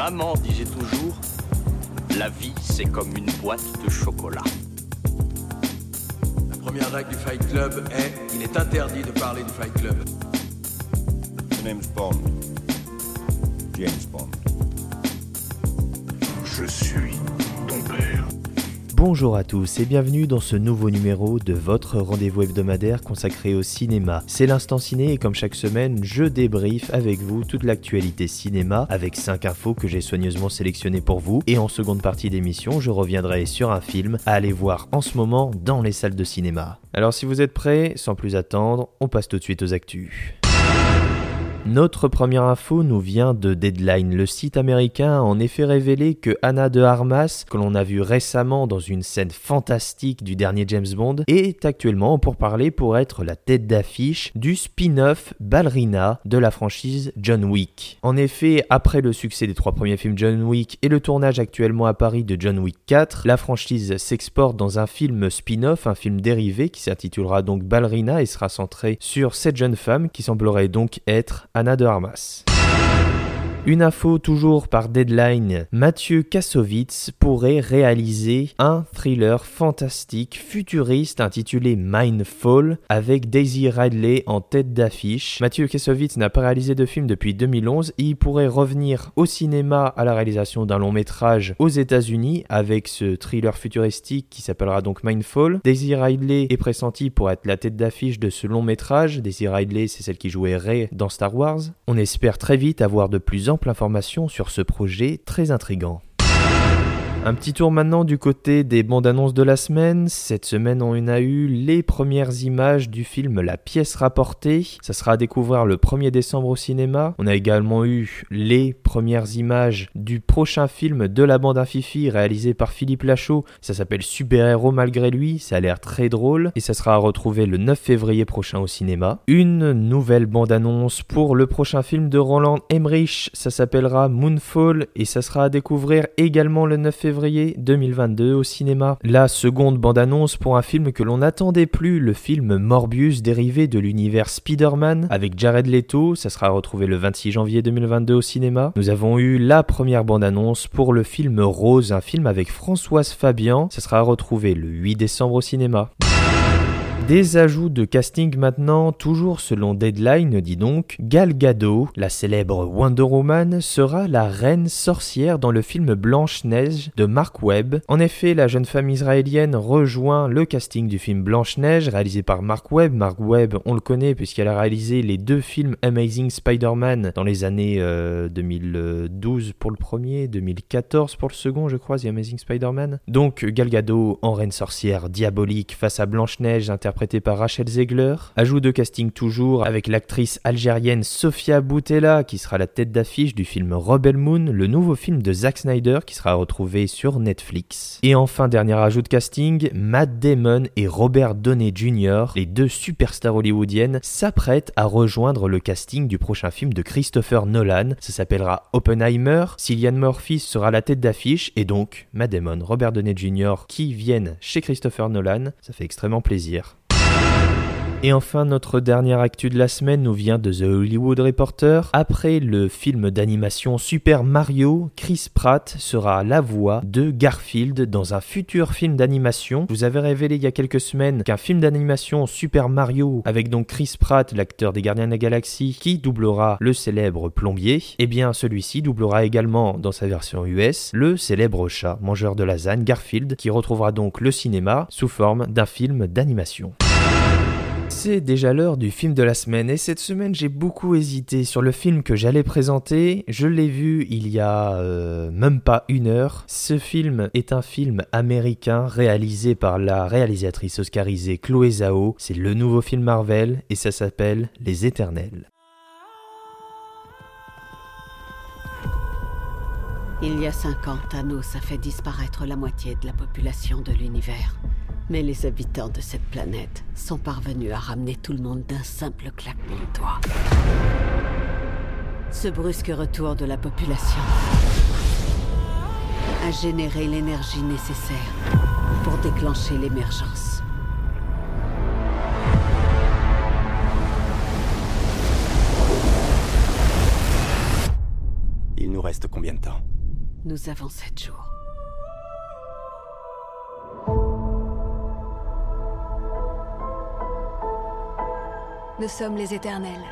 Maman disait toujours, la vie c'est comme une boîte de chocolat. La première règle du Fight Club est il est interdit de parler du Fight Club. My name's Bond. James Bond. Je suis. Bonjour à tous et bienvenue dans ce nouveau numéro de votre rendez-vous hebdomadaire consacré au cinéma. C'est l'instant ciné et comme chaque semaine, je débriefe avec vous toute l'actualité cinéma avec 5 infos que j'ai soigneusement sélectionnées pour vous et en seconde partie d'émission, je reviendrai sur un film à aller voir en ce moment dans les salles de cinéma. Alors si vous êtes prêts, sans plus attendre, on passe tout de suite aux actus. Notre première info nous vient de Deadline. Le site américain a en effet révélé que Anna de Armas, que l'on a vu récemment dans une scène fantastique du dernier James Bond, est actuellement pour parler pour être la tête d'affiche du spin-off Ballerina de la franchise John Wick. En effet, après le succès des trois premiers films John Wick et le tournage actuellement à Paris de John Wick 4, la franchise s'exporte dans un film spin-off, un film dérivé qui s'intitulera donc Ballerina et sera centré sur cette jeune femme qui semblerait donc être Anna de Armas. Une info toujours par Deadline, Mathieu Kassovitz pourrait réaliser un thriller fantastique futuriste intitulé Mindfall avec Daisy Ridley en tête d'affiche. Mathieu Kassovitz n'a pas réalisé de film depuis 2011 et il pourrait revenir au cinéma à la réalisation d'un long métrage aux États-Unis avec ce thriller futuristique qui s'appellera donc Mindfall. Daisy Ridley est pressentie pour être la tête d'affiche de ce long métrage. Daisy Ridley, c'est celle qui jouait Rey dans Star Wars. On espère très vite avoir de plus ample information sur ce projet très intrigant. Un petit tour maintenant du côté des bandes annonces de la semaine. Cette semaine, on a eu les premières images du film La pièce rapportée. Ça sera à découvrir le 1er décembre au cinéma. On a également eu les premières images du prochain film de la bande Fifi réalisé par Philippe Lachaud. Ça s'appelle Super Héros malgré lui. Ça a l'air très drôle et ça sera à retrouver le 9 février prochain au cinéma. Une nouvelle bande annonce pour le prochain film de Roland Emmerich. Ça s'appellera Moonfall et ça sera à découvrir également le 9 février février 2022 au cinéma. La seconde bande-annonce pour un film que l'on n'attendait plus, le film Morbius dérivé de l'univers Spider-Man avec Jared Leto, ça sera retrouvé le 26 janvier 2022 au cinéma. Nous avons eu la première bande-annonce pour le film Rose, un film avec Françoise Fabian, ça sera retrouvé le 8 décembre au cinéma. Des ajouts de casting maintenant, toujours selon Deadline, dit donc, Gal Gadot, la célèbre Wonder Woman, sera la reine sorcière dans le film Blanche-Neige de Mark Webb. En effet, la jeune femme israélienne rejoint le casting du film Blanche-Neige, réalisé par Mark Webb. Mark Webb, on le connaît puisqu'elle a réalisé les deux films Amazing Spider-Man dans les années 2012 euh, pour le premier, 2014 pour le second, je crois, The Amazing Spider-Man. Donc Gal Gadot en reine sorcière diabolique face à Blanche-Neige, interprétée par Rachel Zegler. Ajout de casting toujours avec l'actrice algérienne Sofia Boutella qui sera la tête d'affiche du film Rebel Moon, le nouveau film de Zack Snyder qui sera retrouvé sur Netflix. Et enfin, dernier ajout de casting, Matt Damon et Robert Downey Jr., les deux superstars hollywoodiennes, s'apprêtent à rejoindre le casting du prochain film de Christopher Nolan. Ça s'appellera Oppenheimer. Cillian Murphy sera la tête d'affiche et donc Matt Damon, Robert Downey Jr. qui viennent chez Christopher Nolan. Ça fait extrêmement plaisir. Et enfin, notre dernière actu de la semaine nous vient de The Hollywood Reporter. Après le film d'animation Super Mario, Chris Pratt sera la voix de Garfield dans un futur film d'animation. Vous avez révélé il y a quelques semaines qu'un film d'animation Super Mario avec donc Chris Pratt, l'acteur des Gardiens de la Galaxie, qui doublera le célèbre plombier. Eh bien, celui-ci doublera également dans sa version US le célèbre chat mangeur de lasagne Garfield, qui retrouvera donc le cinéma sous forme d'un film d'animation. C'est déjà l'heure du film de la semaine et cette semaine j'ai beaucoup hésité sur le film que j'allais présenter. Je l'ai vu il y a euh, même pas une heure. Ce film est un film américain réalisé par la réalisatrice oscarisée Chloé Zhao. C'est le nouveau film Marvel et ça s'appelle Les Éternels. Il y a 50 ans, Thanos a fait disparaître la moitié de la population de l'univers. Mais les habitants de cette planète sont parvenus à ramener tout le monde d'un simple claquement de doigts. Ce brusque retour de la population a généré l'énergie nécessaire pour déclencher l'émergence. Il nous reste combien de temps? Nous avons sept jours. Nous sommes les éternels.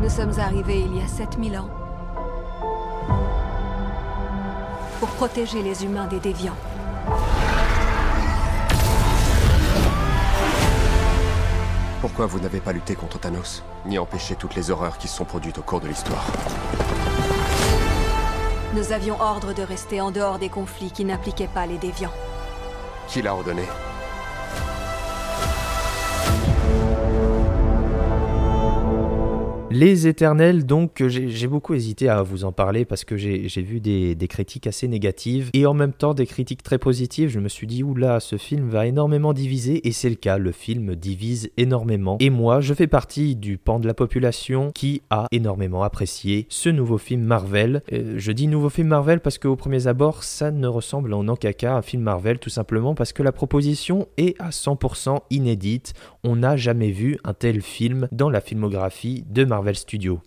Nous sommes arrivés il y a 7000 ans pour protéger les humains des déviants. Pourquoi vous n'avez pas lutté contre Thanos, ni empêché toutes les horreurs qui se sont produites au cours de l'histoire? Nous avions ordre de rester en dehors des conflits qui n'impliquaient pas les déviants. Qui l'a ordonné? Les Éternels, donc, j'ai beaucoup hésité à vous en parler parce que j'ai vu des, critiques assez négatives et en même temps des critiques très positives. Je me suis dit, oula, ce film va énormément diviser et c'est le cas, le film divise énormément. Et moi, je fais partie du pan de la population qui a énormément apprécié ce nouveau film Marvel. Euh, je dis nouveau film Marvel parce qu'au premier abord, ça ne ressemble en aucun cas à un film Marvel, tout simplement parce que la proposition est à 100% inédite. On n'a jamais vu un tel film dans la filmographie de Marvel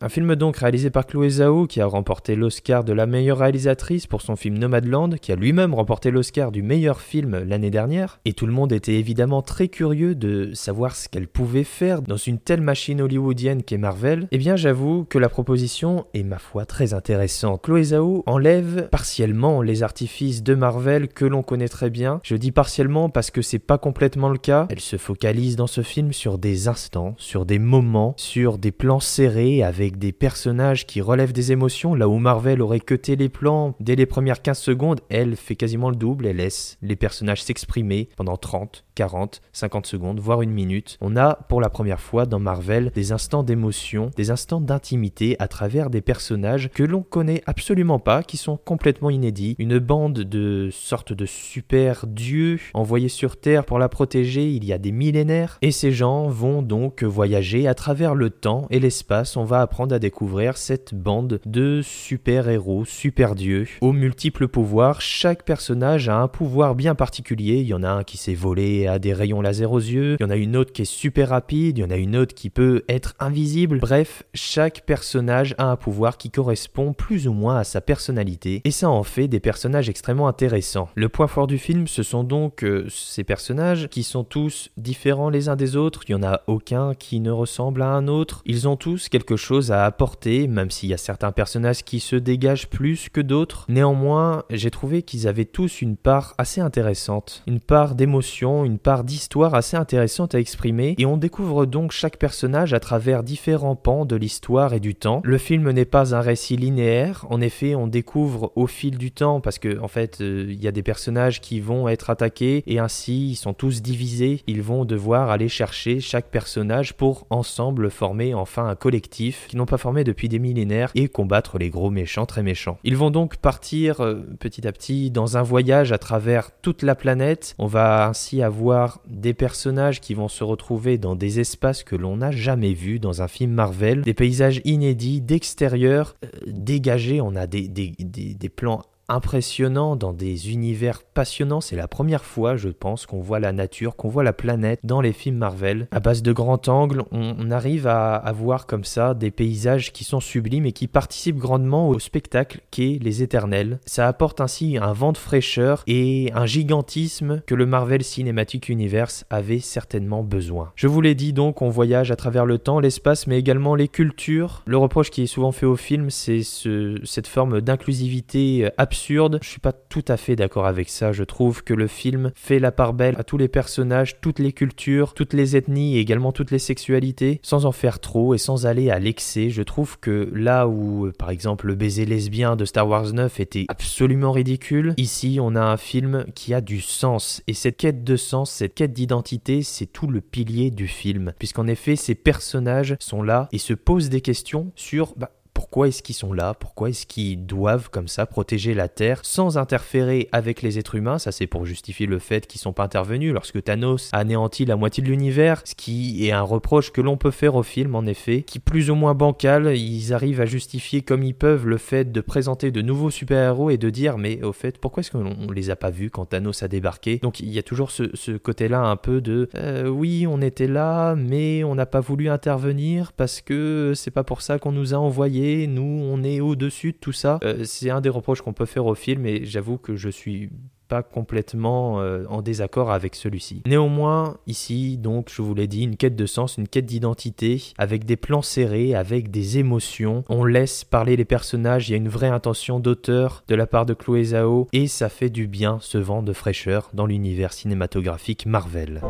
Un film donc réalisé par Chloé Zhao qui a remporté l'Oscar de la meilleure réalisatrice pour son film Nomadland, qui a lui-même remporté l'Oscar du meilleur film l'année dernière. Et tout le monde était évidemment très curieux de savoir ce qu'elle pouvait faire dans une telle machine hollywoodienne qu'est Marvel. Eh bien j'avoue que la proposition est ma foi très intéressante. Chloé Zhao enlève partiellement les artifices de Marvel que l'on connaît très bien. Je dis partiellement parce que c'est pas complètement le cas. Elle se focalise dans ce film sur des instants, sur des moments, sur des plans serrés avec des personnages qui relèvent des émotions, là où Marvel aurait cuté les plans dès les premières 15 secondes, elle fait quasiment le double, elle laisse les personnages s'exprimer pendant 30, 40, 50 secondes, voire une minute. On a pour la première fois dans Marvel des instants d'émotion, des instants d'intimité à travers des personnages que l'on connaît absolument pas, qui sont complètement inédits. Une bande de sortes de super dieux envoyés sur Terre pour la protéger il y a des millénaires, et ces gens vont donc voyager à travers le temps et l'espace. On va apprendre à découvrir cette bande de super-héros, super-dieux, aux multiples pouvoirs. Chaque personnage a un pouvoir bien particulier. Il y en a un qui s'est volé a des rayons laser aux yeux, il y en a une autre qui est super rapide, il y en a une autre qui peut être invisible. Bref, chaque personnage a un pouvoir qui correspond plus ou moins à sa personnalité, et ça en fait des personnages extrêmement intéressants. Le point fort du film, ce sont donc euh, ces personnages qui sont tous différents les uns des autres, il n'y en a aucun qui ne ressemble à un autre, ils ont tous quelque chose à apporter, même s'il y a certains personnages qui se dégagent plus que d'autres. Néanmoins, j'ai trouvé qu'ils avaient tous une part assez intéressante, une part d'émotion, une part d'histoire assez intéressante à exprimer, et on découvre donc chaque personnage à travers différents pans de l'histoire et du temps. Le film n'est pas un récit linéaire, en effet, on découvre au fil du temps, parce que en fait, euh, il y a des personnages qui vont être attaqués, et ainsi ils sont tous divisés, ils vont devoir aller chercher chaque personnage pour ensemble former enfin un qu'ils n'ont pas formé depuis des millénaires et combattre les gros méchants très méchants. Ils vont donc partir euh, petit à petit dans un voyage à travers toute la planète. On va ainsi avoir des personnages qui vont se retrouver dans des espaces que l'on n'a jamais vus dans un film Marvel, des paysages inédits, d'extérieur, euh, dégagés, on a des, des, des, des plans impressionnant dans des univers passionnants. C'est la première fois, je pense, qu'on voit la nature, qu'on voit la planète dans les films Marvel. À base de grands angles, on, arrive à, à, voir comme ça des paysages qui sont sublimes et qui participent grandement au spectacle qu'est Les Éternels. Ça apporte ainsi un vent de fraîcheur et un gigantisme que le Marvel Cinematic Universe avait certainement besoin. Je vous l'ai dit donc, on voyage à travers le temps, l'espace, mais également les cultures. Le reproche qui est souvent fait au film, c'est ce, cette forme d'inclusivité absolue absurde. Je suis pas tout à fait d'accord avec ça. Je trouve que le film fait la part belle à tous les personnages, toutes les cultures, toutes les ethnies et également toutes les sexualités, sans en faire trop et sans aller à l'excès. Je trouve que là où, par exemple, le baiser lesbien de Star Wars 9 était absolument ridicule, ici on a un film qui a du sens. Et cette quête de sens, cette quête d'identité, c'est tout le pilier du film. Puisqu'en effet, ces personnages sont là et se posent des questions sur bah, pourquoi est-ce qu'ils sont là? Pourquoi est-ce qu'ils doivent comme ça protéger la Terre sans interférer avec les êtres humains? Ça c'est pour justifier le fait qu'ils sont pas intervenus. Lorsque Thanos a anéanti la moitié de l'univers, ce qui est un reproche que l'on peut faire au film en effet, qui plus ou moins bancal, ils arrivent à justifier comme ils peuvent le fait de présenter de nouveaux super-héros et de dire mais au fait pourquoi est-ce qu'on les a pas vus quand Thanos a débarqué? Donc il y a toujours ce, côté-là un peu de euh, oui on était là mais on n'a pas voulu intervenir parce que c'est pas pour ça qu'on nous a envoyés nous, on est au-dessus de tout ça. Euh, c'est un des reproches qu'on peut faire au film, et j'avoue que je suis pas complètement euh, en désaccord avec celui-ci. Néanmoins, ici, donc, je vous l'ai dit, une quête de sens, une quête d'identité, avec des plans serrés, avec des émotions. On laisse parler les personnages, il y a une vraie intention d'auteur de la part de Chloé Zhao, et ça fait du bien ce vent de fraîcheur dans l'univers cinématographique Marvel.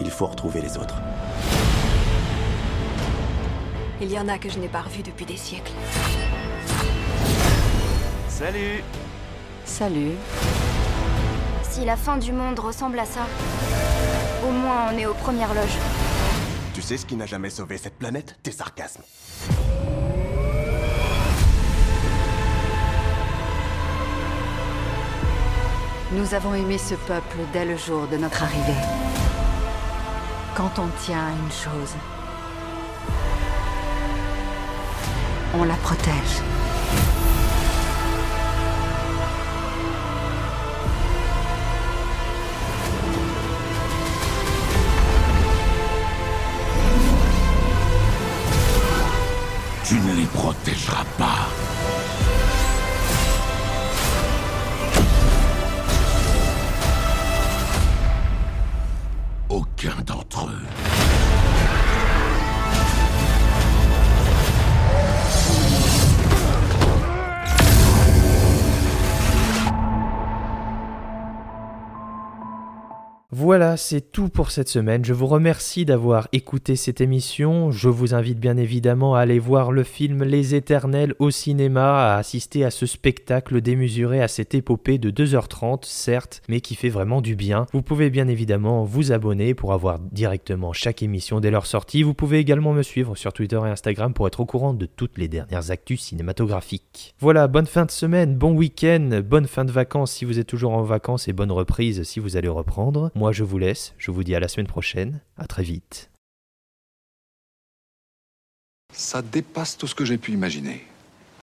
Il faut retrouver les autres. Il y en a que je n'ai pas revus depuis des siècles. Salut Salut. Si la fin du monde ressemble à ça, au moins on est aux premières loges. Tu sais ce qui n'a jamais sauvé cette planète? Tes sarcasmes. Nous avons aimé ce peuple dès le jour de notre arrivée. Quand on tient à une chose, on la protège. Tu ne les protégeras pas. Voilà, c'est tout pour cette semaine. Je vous remercie d'avoir écouté cette émission. Je vous invite bien évidemment à aller voir le film Les Éternels au cinéma, à assister à ce spectacle démesuré, à cette épopée de 2h30, certes, mais qui fait vraiment du bien. Vous pouvez bien évidemment vous abonner pour avoir directement chaque émission dès leur sortie. Vous pouvez également me suivre sur Twitter et Instagram pour être au courant de toutes les dernières actus cinématographiques. Voilà, bonne fin de semaine, bon week-end, bonne fin de vacances si vous êtes toujours en vacances et bonne reprise si vous allez reprendre. Je vous laisse. Je vous dis à la semaine prochaine. À très vite. Ça dépasse tout ce que j'ai pu imaginer.